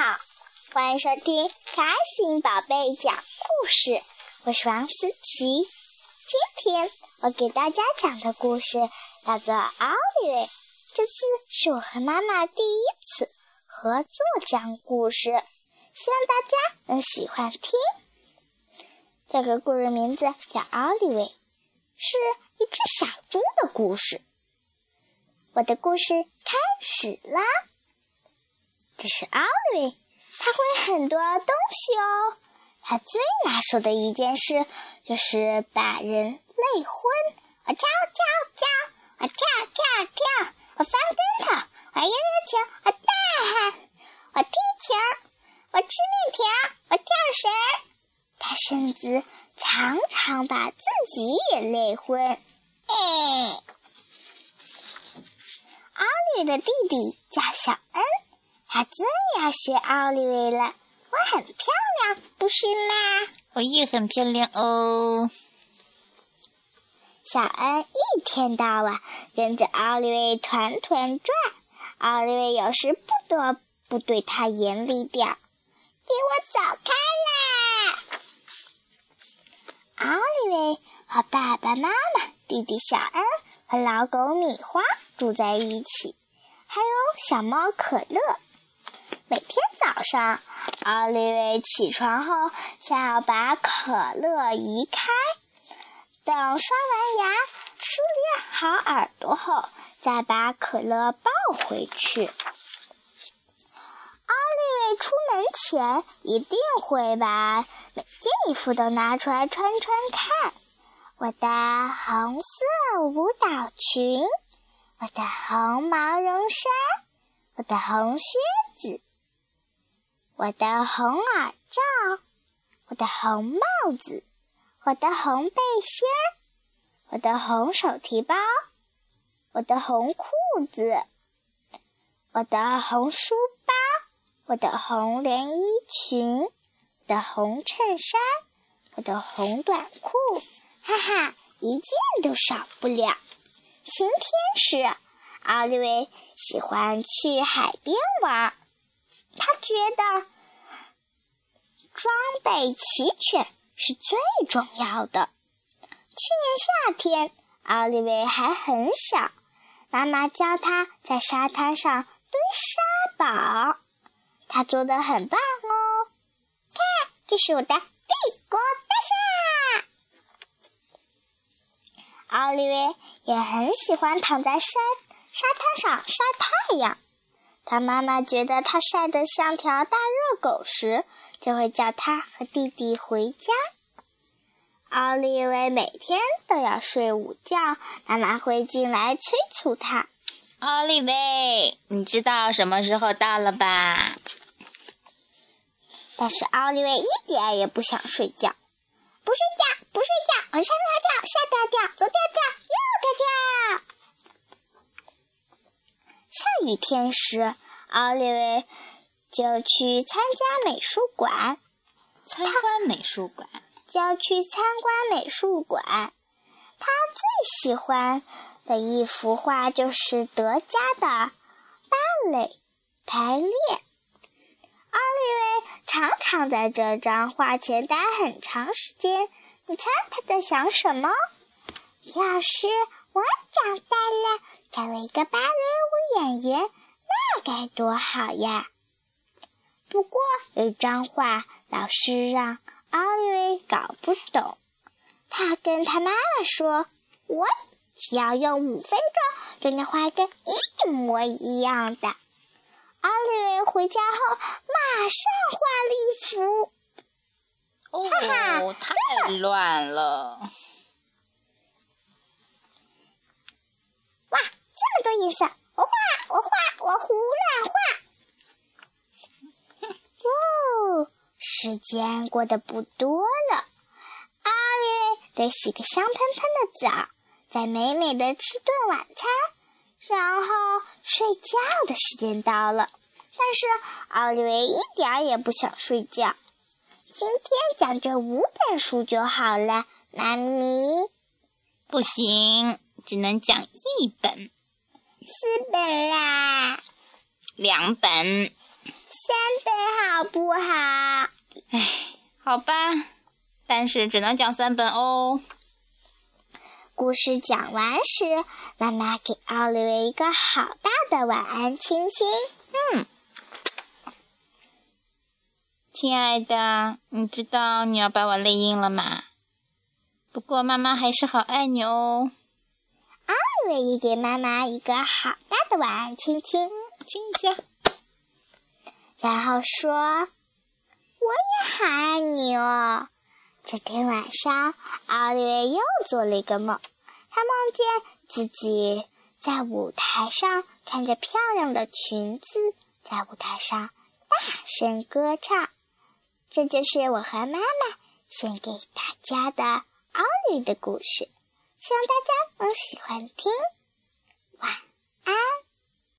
好，欢迎收听开心宝贝讲故事，我是王思琪。今天我给大家讲的故事叫做《奥利维》，这次是我和妈妈第一次合作讲故事，希望大家能喜欢听。这个故事名字叫《奥利维》，是一只小猪的故事。我的故事开始啦！这是奥利维，他会很多东西哦。他最拿手的一件事就是把人累昏。我跳跳跳，我跳跳跳，我翻跟头，我扔球，我大喊，我踢球，我吃面条，我跳绳。他甚至常常把自己也累昏。哎，奥利的弟弟叫小恩。他最要学奥利维了，我很漂亮，不是吗？我也很漂亮哦。小恩一天到晚跟着奥利维团团转，奥利维有时不得不对他严厉点儿：“给我走开啦！”奥利维和爸爸妈妈、弟弟小恩和老狗米花住在一起，还有小猫可乐。每天早上，奥利维起床后，先要把可乐移开，等刷完牙、梳理好耳朵后，再把可乐抱回去。奥利维出门前一定会把每件衣服都拿出来穿穿看：我的红色舞蹈裙，我的红毛绒衫，我的红靴子。我的红耳罩，我的红帽子，我的红背心儿，我的红手提包，我的红裤子，我的红书包，我的红连衣裙，我的红衬衫，我的红短裤，哈哈，一件都少不了。晴天时，奥利维喜欢去海边玩。他觉得装备齐全是最重要的。去年夏天，奥利维还很小，妈妈教他在沙滩上堆沙堡，他做的很棒哦。看，这是我的帝国大厦。奥利维也很喜欢躺在沙沙滩上晒太阳。当妈妈觉得他晒得像条大热狗时，就会叫他和弟弟回家。奥利维每天都要睡午觉，妈妈会进来催促他：“奥利维，你知道什么时候到了吧？”但是奥利维一点也不想睡觉，不睡觉，不睡觉，我上跳跳，下跳跳，左跳跳，右跳跳。下雨天时，奥利维就去参加美术馆。参观美术馆，就要去参观美术馆。他最喜欢的一幅画就是德加的芭蕾排练。奥利维常常在这张画前待很长时间。你猜他在想什么？要是我长大了。成为一个芭蕾舞演员，那该多好呀！不过有一张画，老师让奥利维搞不懂。他跟他妈妈说：“我只要用五分钟就能画个一模一样的。”奥利维回家后马上画了一幅，哦，太乱了。哇，这么多颜色，我画，我，胡乱画。哦，时间过得不多了，阿丽得洗个香喷喷的澡，再美美的吃顿晚餐，然后睡觉的时间到了。但是奥利维一点也不想睡觉。今天讲这五本书就好了，妈咪。不行，只能讲一本。四本啦，两本，三本好不好？唉，好吧，但是只能讲三本哦。故事讲完时，妈妈给奥利维一个好大的晚安亲亲。嗯，亲爱的，你知道你要把我累晕了吗？不过妈妈还是好爱你哦。奥利维也给妈妈一个好大的晚安亲亲，亲一下，然后说：“我也好爱你哦。”这天晚上，奥利维又做了一个梦。他梦见自己在舞台上穿着漂亮的裙子，在舞台上大声歌唱。这就是我和妈妈献给大家的奥利的故事，希望大家能喜欢听。